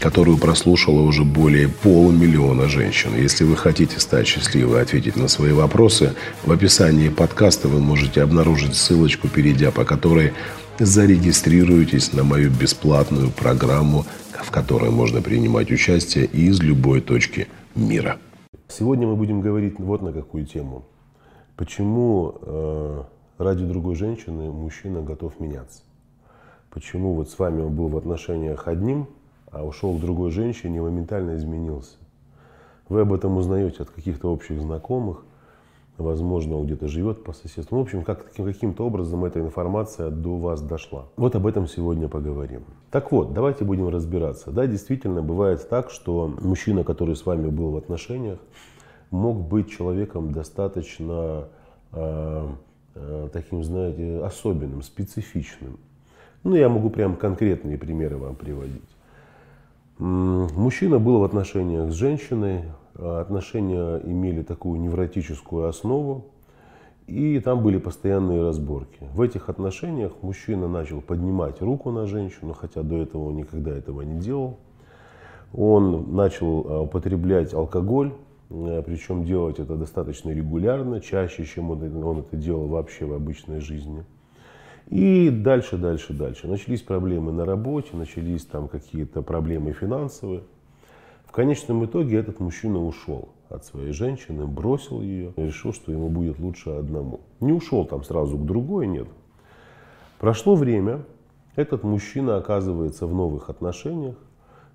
которую прослушало уже более полумиллиона женщин. Если вы хотите стать счастливой и ответить на свои вопросы, в описании подкаста вы можете обнаружить ссылочку, перейдя по которой зарегистрируйтесь на мою бесплатную программу, в которой можно принимать участие из любой точки мира. Сегодня мы будем говорить вот на какую тему. Почему э, ради другой женщины мужчина готов меняться? Почему вот с вами он был в отношениях одним, а ушел к другой женщине моментально изменился. Вы об этом узнаете от каких-то общих знакомых, возможно, он где-то живет по соседству. Ну, в общем, как, каким-то образом эта информация до вас дошла. Вот об этом сегодня поговорим. Так вот, давайте будем разбираться. Да, действительно, бывает так, что мужчина, который с вами был в отношениях, мог быть человеком достаточно э, э, таким, знаете, особенным, специфичным. Ну, я могу прям конкретные примеры вам приводить. Мужчина был в отношениях с женщиной, а отношения имели такую невротическую основу, и там были постоянные разборки. В этих отношениях мужчина начал поднимать руку на женщину, хотя до этого он никогда этого не делал. Он начал а, употреблять алкоголь, а, причем делать это достаточно регулярно, чаще, чем он, он это делал вообще в обычной жизни. И дальше, дальше, дальше. Начались проблемы на работе, начались там какие-то проблемы финансовые. В конечном итоге этот мужчина ушел от своей женщины, бросил ее, решил, что ему будет лучше одному. Не ушел там сразу к другой, нет. Прошло время, этот мужчина оказывается в новых отношениях.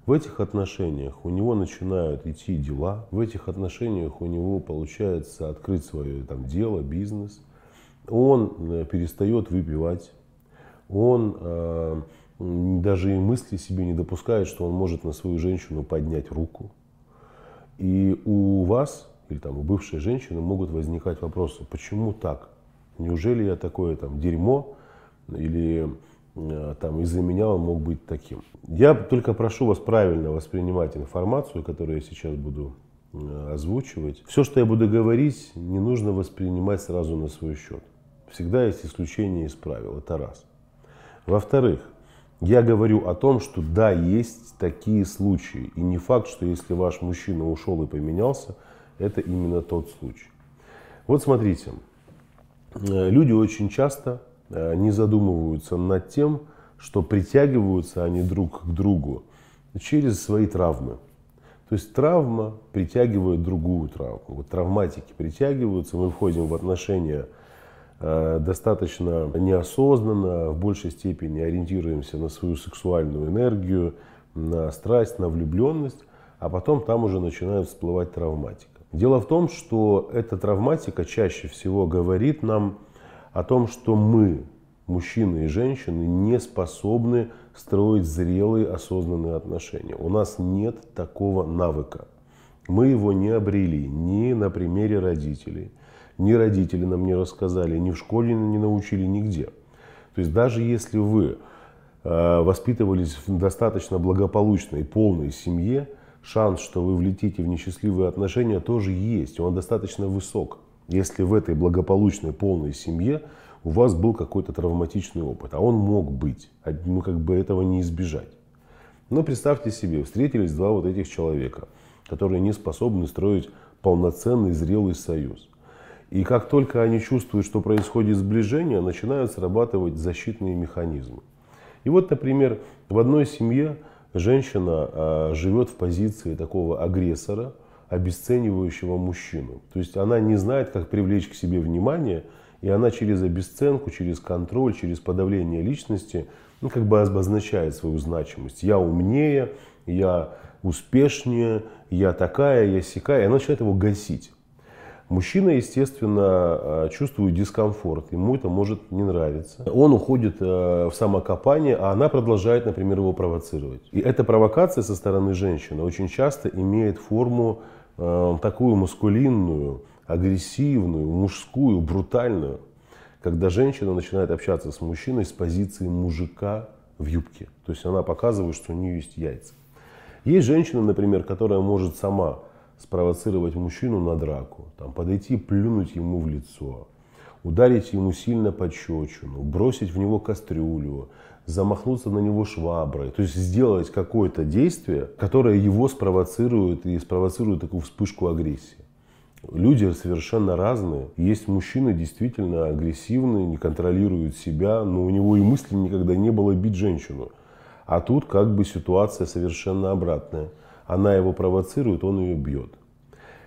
В этих отношениях у него начинают идти дела, в этих отношениях у него получается открыть свое там, дело, бизнес – он э, перестает выпивать, он э, даже и мысли себе не допускает, что он может на свою женщину поднять руку. И у вас или там у бывшей женщины могут возникать вопросы, почему так? Неужели я такое там дерьмо или э, там из-за меня он мог быть таким? Я только прошу вас правильно воспринимать информацию, которую я сейчас буду э, озвучивать. Все, что я буду говорить, не нужно воспринимать сразу на свой счет. Всегда есть исключения из правил. Это раз. Во-вторых, я говорю о том, что да, есть такие случаи. И не факт, что если ваш мужчина ушел и поменялся, это именно тот случай. Вот смотрите, э, люди очень часто э, не задумываются над тем, что притягиваются они друг к другу через свои травмы. То есть травма притягивает другую травму. Вот травматики притягиваются, мы входим в отношения достаточно неосознанно, в большей степени ориентируемся на свою сексуальную энергию, на страсть, на влюбленность, а потом там уже начинает всплывать травматика. Дело в том, что эта травматика чаще всего говорит нам о том, что мы, мужчины и женщины, не способны строить зрелые осознанные отношения. У нас нет такого навыка. Мы его не обрели ни на примере родителей – ни родители нам не рассказали, ни в школе не научили, нигде. То есть даже если вы э, воспитывались в достаточно благополучной, полной семье, шанс, что вы влетите в несчастливые отношения, тоже есть. Он достаточно высок. Если в этой благополучной, полной семье у вас был какой-то травматичный опыт, а он мог быть, ну как бы этого не избежать. Но представьте себе, встретились два вот этих человека, которые не способны строить полноценный зрелый союз. И как только они чувствуют, что происходит сближение, начинают срабатывать защитные механизмы. И вот, например, в одной семье женщина э, живет в позиции такого агрессора, обесценивающего мужчину. То есть она не знает, как привлечь к себе внимание, и она через обесценку, через контроль, через подавление личности, ну, как бы обозначает свою значимость. Я умнее, я успешнее, я такая, я сякая, и она начинает его гасить. Мужчина, естественно, э, чувствует дискомфорт, ему это может не нравиться. Он уходит э, в самокопание, а она продолжает, например, его провоцировать. И эта провокация со стороны женщины очень часто имеет форму э, такую маскулинную, агрессивную, мужскую, брутальную, когда женщина начинает общаться с мужчиной с позиции мужика в юбке. То есть она показывает, что у нее есть яйца. Есть женщина, например, которая может сама спровоцировать мужчину на драку, там, подойти, плюнуть ему в лицо, ударить ему сильно по щечину, бросить в него кастрюлю, замахнуться на него шваброй. То есть сделать какое-то действие, которое его спровоцирует и спровоцирует такую вспышку агрессии. Люди совершенно разные. Есть мужчины действительно агрессивные, не контролируют себя, но у него и мысли никогда не было бить женщину. А тут как бы ситуация совершенно обратная. Она его провоцирует, он ее бьет.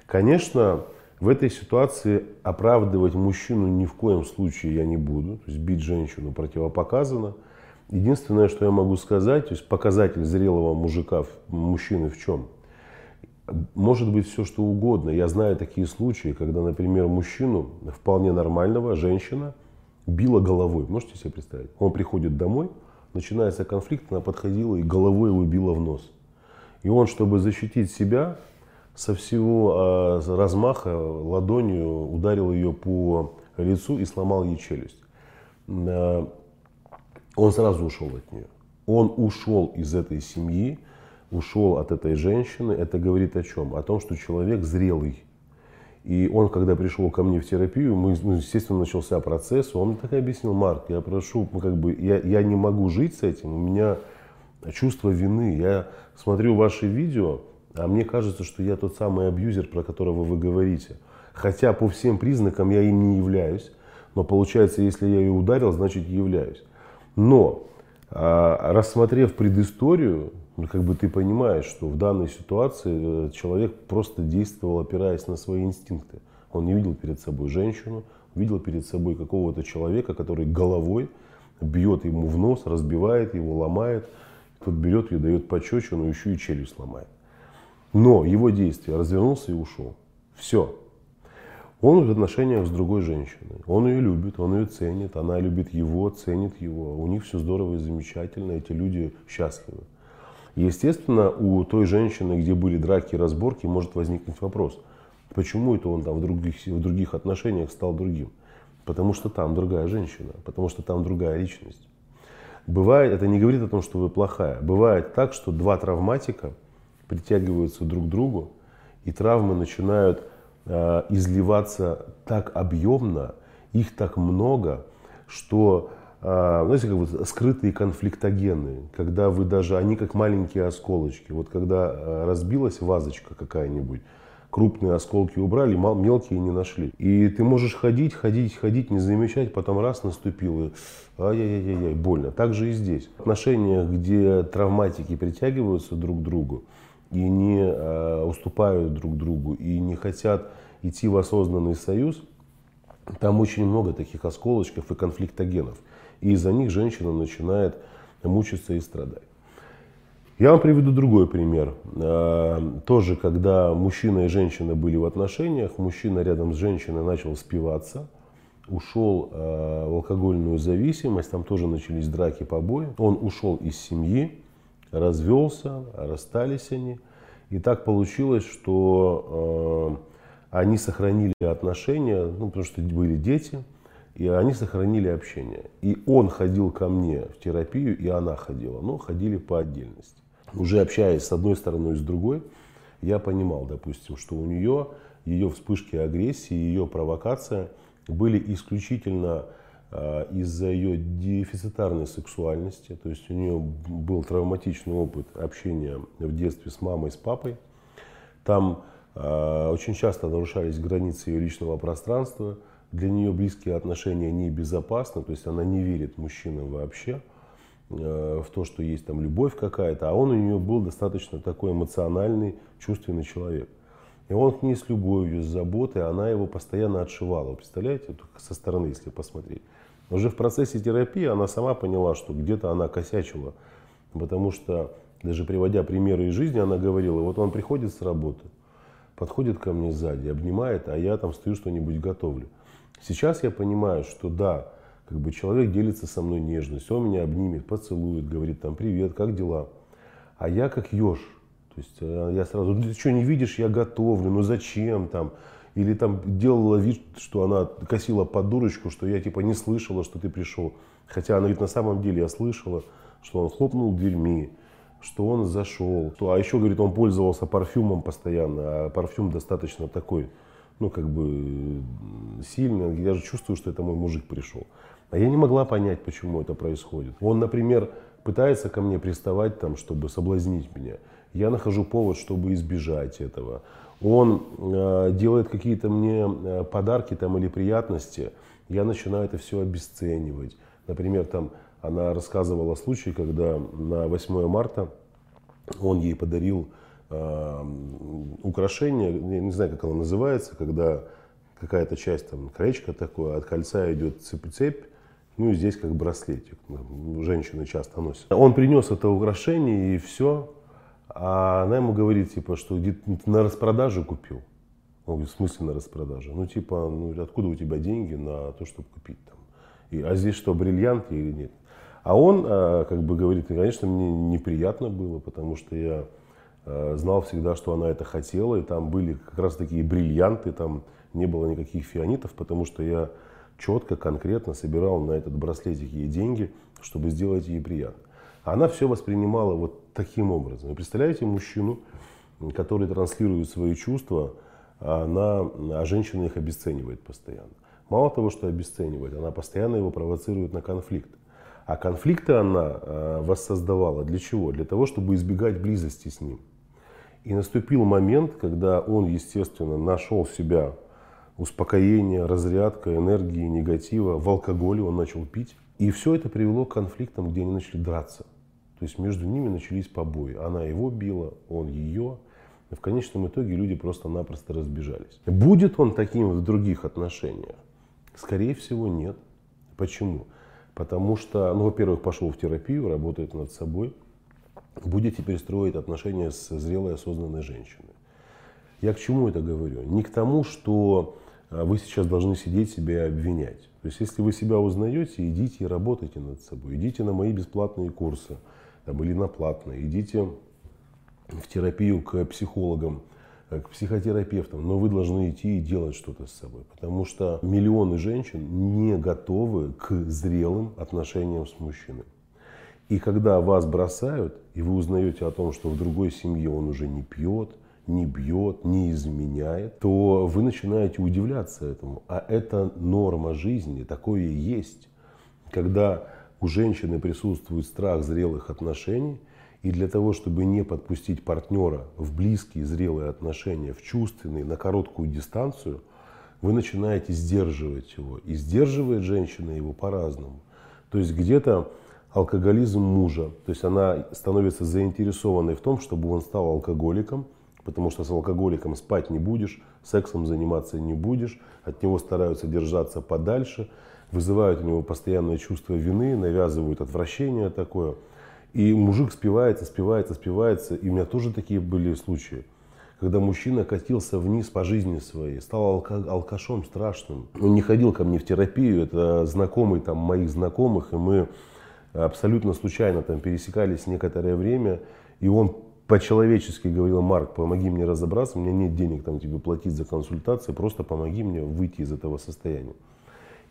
Конечно, в этой ситуации оправдывать мужчину ни в коем случае я не буду. То есть бить женщину противопоказано. Единственное, что я могу сказать, то есть показатель зрелого мужика, мужчины в чем? Может быть все, что угодно. Я знаю такие случаи, когда, например, мужчину, вполне нормального, женщина, била головой. Можете себе представить? Он приходит домой, начинается конфликт, она подходила и головой его била в нос. И он, чтобы защитить себя, со всего э, размаха ладонью ударил ее по лицу и сломал ей челюсть. Э, он сразу ушел от нее. Он ушел из этой семьи, ушел от этой женщины. Это говорит о чем? О том, что человек зрелый. И он, когда пришел ко мне в терапию, мы, ну, естественно, начался процесс. Он мне так и объяснил, Марк, я прошу, ну, как бы, я, я не могу жить с этим, у меня чувство вины. Я смотрю ваши видео, а мне кажется, что я тот самый абьюзер, про которого вы говорите. Хотя по всем признакам я им не являюсь. Но получается, если я ее ударил, значит являюсь. Но а, рассмотрев предысторию, ну, как бы ты понимаешь, что в данной ситуации э, человек просто действовал, опираясь на свои инстинкты. Он не видел перед собой женщину, видел перед собой какого-то человека, который головой бьет ему в нос, разбивает его, ломает. Тот берет ее, дает пощечину, еще и челюсть ломает. Но его действие развернулся и ушел. Все. Он в отношениях с другой женщиной. Он ее любит, он ее ценит, она любит его, ценит его. У них все здорово и замечательно, эти люди счастливы. Естественно, у той женщины, где были драки и разборки, может возникнуть вопрос, почему это он там в других, в других отношениях стал другим? Потому что там другая женщина, потому что там другая личность. Бывает, это не говорит о том, что вы плохая. Бывает так, что два травматика притягиваются друг к другу, и травмы начинают э, изливаться так объемно, их так много, что а, знаете, как вот скрытые конфликтогены, когда вы даже, они как маленькие осколочки. Вот когда а, разбилась вазочка какая-нибудь, крупные осколки убрали, мелкие не нашли. И ты можешь ходить, ходить, ходить, не замечать, потом раз наступил, ай-яй-яй-яй, больно. Так же и здесь. В отношениях, где травматики притягиваются друг к другу и не э, уступают друг другу, и не хотят идти в осознанный союз, там очень много таких осколочков и конфликтогенов и из-за них женщина начинает мучиться и страдать. Я вам приведу другой пример. А, тоже, когда мужчина и женщина были в отношениях, мужчина рядом с женщиной начал спиваться, ушел а, в алкогольную зависимость, там тоже начались драки, побои. Он ушел из семьи, развелся, расстались они. И так получилось, что а, они сохранили отношения, ну, потому что были дети – и они сохранили общение. И он ходил ко мне в терапию, и она ходила. Но ходили по отдельности. Уже общаясь с одной стороной и с другой, я понимал, допустим, что у нее ее вспышки агрессии, ее провокация были исключительно э, из-за ее дефицитарной сексуальности. То есть у нее был травматичный опыт общения в детстве с мамой, с папой. Там э, очень часто нарушались границы ее личного пространства для нее близкие отношения небезопасны, то есть она не верит мужчинам вообще э, в то, что есть там любовь какая-то, а он у нее был достаточно такой эмоциональный, чувственный человек. И он к ней с любовью, с заботой, она его постоянно отшивала. Представляете, только со стороны, если посмотреть. Уже в процессе терапии она сама поняла, что где-то она косячила. Потому что, даже приводя примеры из жизни, она говорила, вот он приходит с работы, подходит ко мне сзади, обнимает, а я там стою что-нибудь готовлю. Сейчас я понимаю, что да, как бы человек делится со мной нежностью, он меня обнимет, поцелует, говорит там привет, как дела? А я как еж, то есть э, я сразу, «Ну, ты что не видишь, я готовлю, ну зачем там? Или там делала вид, что она косила под дурочку, что я типа не слышала, что ты пришел. Хотя она говорит, на самом деле я слышала, что он хлопнул дверьми, что он зашел. А еще, говорит, он пользовался парфюмом постоянно, а парфюм достаточно такой, ну, как бы сильный. Я же чувствую, что это мой мужик пришел. А я не могла понять, почему это происходит. Он, например, пытается ко мне приставать, там, чтобы соблазнить меня. Я нахожу повод, чтобы избежать этого. Он э, делает какие-то мне э, подарки там, или приятности, я начинаю это все обесценивать. Например, там, она рассказывала случай, когда на 8 марта он ей подарил э, украшение, я не знаю, как оно называется, когда какая-то часть, там, колечко такое, от кольца идет цепь-цепь, ну и здесь как браслетик. Женщины часто носят. Он принес это украшение и все. А она ему говорит, типа, что на распродаже купил. Он говорит, в смысле на распродаже? Ну, типа, ну, откуда у тебя деньги на то, чтобы купить там? И, а здесь что, бриллианты или нет? А он, а, как бы говорит, конечно, мне неприятно было, потому что я а, знал всегда, что она это хотела, и там были как раз такие бриллианты, там не было никаких фианитов, потому что я четко, конкретно собирал на этот браслетик ей деньги, чтобы сделать ей приятно. Она все воспринимала вот таким образом. Вы представляете мужчину, который транслирует свои чувства, а, она, а женщина их обесценивает постоянно. Мало того, что обесценивает, она постоянно его провоцирует на конфликт. А конфликты она а, воссоздавала для чего? Для того, чтобы избегать близости с ним. И наступил момент, когда он, естественно, нашел себя успокоение, разрядка энергии, негатива. В алкоголе он начал пить. И все это привело к конфликтам, где они начали драться. То есть между ними начались побои. Она его била, он ее. И в конечном итоге люди просто-напросто разбежались. Будет он таким в других отношениях? Скорее всего, нет. Почему? Потому что, ну, во-первых, пошел в терапию, работает над собой. Будет теперь строить отношения с зрелой, осознанной женщиной. Я к чему это говорю? Не к тому, что а вы сейчас должны сидеть себя и обвинять. То есть, если вы себя узнаете, идите и работайте над собой. Идите на мои бесплатные курсы там, или на платные. Идите в терапию к психологам, к психотерапевтам. Но вы должны идти и делать что-то с собой. Потому что миллионы женщин не готовы к зрелым отношениям с мужчиной. И когда вас бросают, и вы узнаете о том, что в другой семье он уже не пьет, не бьет, не изменяет, то вы начинаете удивляться этому. А это норма жизни, такое и есть. Когда у женщины присутствует страх зрелых отношений, и для того, чтобы не подпустить партнера в близкие зрелые отношения, в чувственные, на короткую дистанцию, вы начинаете сдерживать его. И сдерживает женщина его по-разному. То есть где-то алкоголизм мужа, то есть она становится заинтересованной в том, чтобы он стал алкоголиком – потому что с алкоголиком спать не будешь, сексом заниматься не будешь, от него стараются держаться подальше, вызывают у него постоянное чувство вины, навязывают отвращение такое. И мужик спивается, спивается, спивается. И у меня тоже такие были случаи, когда мужчина катился вниз по жизни своей, стал алка алкашом страшным. Он не ходил ко мне в терапию, это знакомый там моих знакомых, и мы абсолютно случайно там пересекались некоторое время, и он по-человечески говорил, Марк, помоги мне разобраться, у меня нет денег там тебе платить за консультации, просто помоги мне выйти из этого состояния.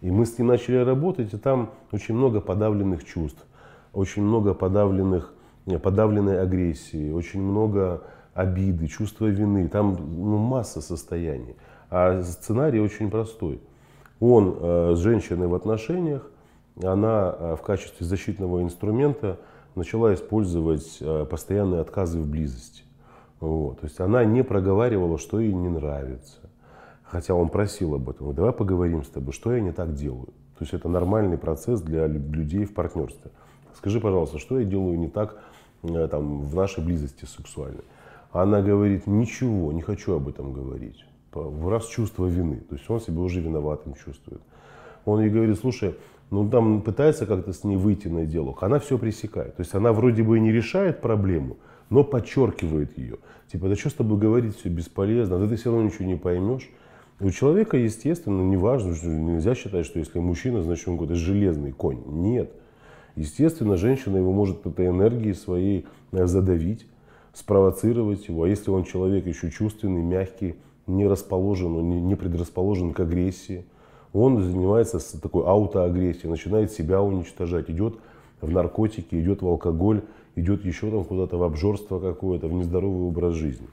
И мы с ним начали работать, и там очень много подавленных чувств, очень много подавленных, подавленной агрессии, очень много обиды, чувства вины, там ну, масса состояний. А сценарий очень простой. Он э, с женщиной в отношениях, она э, в качестве защитного инструмента – начала использовать э, постоянные отказы в близости. Вот. То есть она не проговаривала, что ей не нравится. Хотя он просил об этом. Давай поговорим с тобой, что я не так делаю. То есть это нормальный процесс для людей в партнерстве. Скажи, пожалуйста, что я делаю не так э, там, в нашей близости сексуальной? Она говорит, ничего, не хочу об этом говорить. Раз чувство вины. То есть он себя уже виноватым чувствует. Он ей говорит, слушай, ну там пытается как-то с ней выйти на диалог, она все пресекает. То есть она вроде бы и не решает проблему, но подчеркивает ее. Типа, да что с тобой говорить, все бесполезно, да ты все равно ничего не поймешь. У человека, естественно, не важно, что нельзя считать, что если мужчина, значит он какой-то железный конь. Нет. Естественно, женщина его может этой энергией своей э, задавить, спровоцировать его. А если он человек еще чувственный, мягкий, не расположен, не предрасположен к агрессии. Он занимается такой аутоагрессией, начинает себя уничтожать, идет в наркотики, идет в алкоголь, идет еще там куда-то в обжорство какое-то, в нездоровый образ жизни.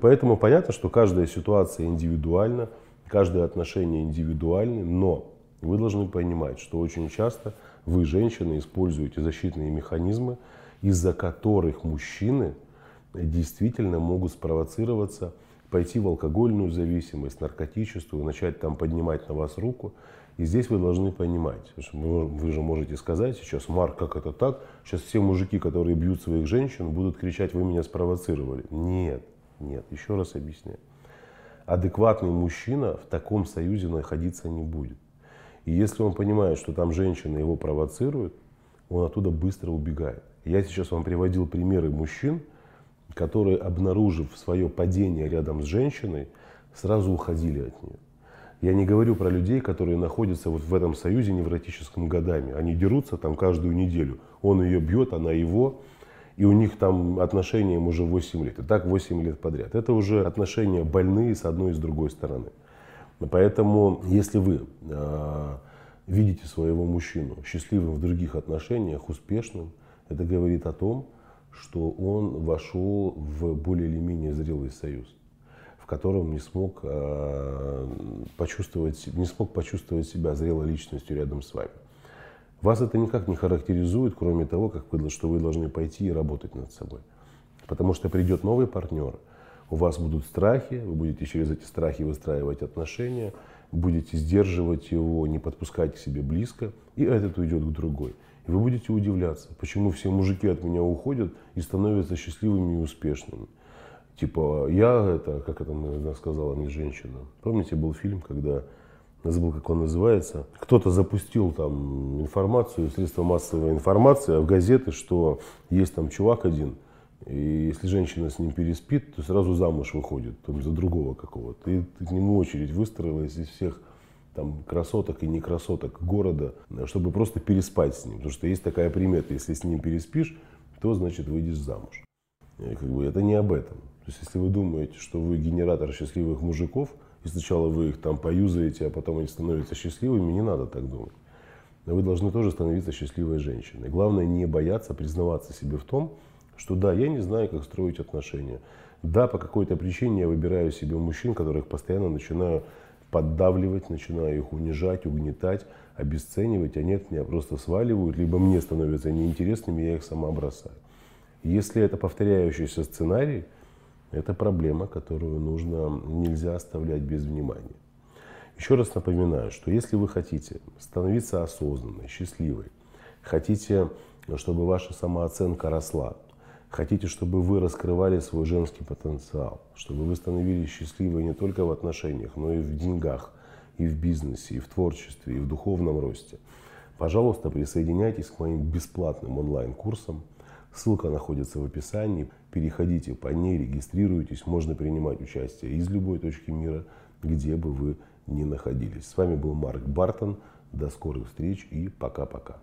Поэтому понятно, что каждая ситуация индивидуальна, каждое отношение индивидуальны, но вы должны понимать, что очень часто вы, женщины, используете защитные механизмы, из-за которых мужчины действительно могут спровоцироваться, пойти в алкогольную зависимость, наркотическую, начать там поднимать на вас руку. И здесь вы должны понимать, что вы же можете сказать сейчас, Марк, как это так? Сейчас все мужики, которые бьют своих женщин, будут кричать, вы меня спровоцировали. Нет, нет, еще раз объясняю. Адекватный мужчина в таком союзе находиться не будет. И если он понимает, что там женщина его провоцирует, он оттуда быстро убегает. Я сейчас вам приводил примеры мужчин, которые, обнаружив свое падение рядом с женщиной, сразу уходили от нее. Я не говорю про людей, которые находятся вот в этом союзе невротическом годами. Они дерутся там каждую неделю. Он ее бьет, она его. И у них там отношения им уже 8 лет. И так 8 лет подряд. Это уже отношения больные с одной и с другой стороны. Поэтому, если вы э, видите своего мужчину счастливым в других отношениях, успешным, это говорит о том, что он вошел в более или менее зрелый союз, в котором не смог, э, почувствовать, не смог почувствовать себя зрелой личностью рядом с вами. Вас это никак не характеризует, кроме того, как вы, что вы должны пойти и работать над собой. Потому что придет новый партнер, у вас будут страхи, вы будете через эти страхи выстраивать отношения, будете сдерживать его, не подпускать к себе близко, и этот уйдет к другой. И вы будете удивляться, почему все мужики от меня уходят и становятся счастливыми и успешными. Типа, я это, как это сказала мне женщина. Помните, был фильм, когда, забыл, как он называется, кто-то запустил там информацию, средства массовой информации, в газеты, что есть там чувак один, и если женщина с ним переспит, то сразу замуж выходит там, за другого какого-то. И к нему очередь выстроилась из всех там, красоток и не красоток города, чтобы просто переспать с ним. Потому что есть такая примета, если с ним переспишь, то значит выйдешь замуж. И как бы это не об этом. То есть если вы думаете, что вы генератор счастливых мужиков, и сначала вы их там поюзаете, а потом они становятся счастливыми, не надо так думать. Но вы должны тоже становиться счастливой женщиной. Главное не бояться признаваться себе в том, что да, я не знаю, как строить отношения. Да, по какой-то причине я выбираю себе мужчин, которых постоянно начинаю поддавливать, начинаю их унижать, угнетать, обесценивать, а нет, меня просто сваливают, либо мне становятся неинтересными, я их сама бросаю. Если это повторяющийся сценарий, это проблема, которую нужно, нельзя оставлять без внимания. Еще раз напоминаю, что если вы хотите становиться осознанной, счастливой, хотите, чтобы ваша самооценка росла, Хотите, чтобы вы раскрывали свой женский потенциал, чтобы вы становились счастливы не только в отношениях, но и в деньгах, и в бизнесе, и в творчестве, и в духовном росте. Пожалуйста, присоединяйтесь к моим бесплатным онлайн-курсам. Ссылка находится в описании. Переходите по ней, регистрируйтесь. Можно принимать участие из любой точки мира, где бы вы ни находились. С вами был Марк Бартон. До скорых встреч и пока-пока.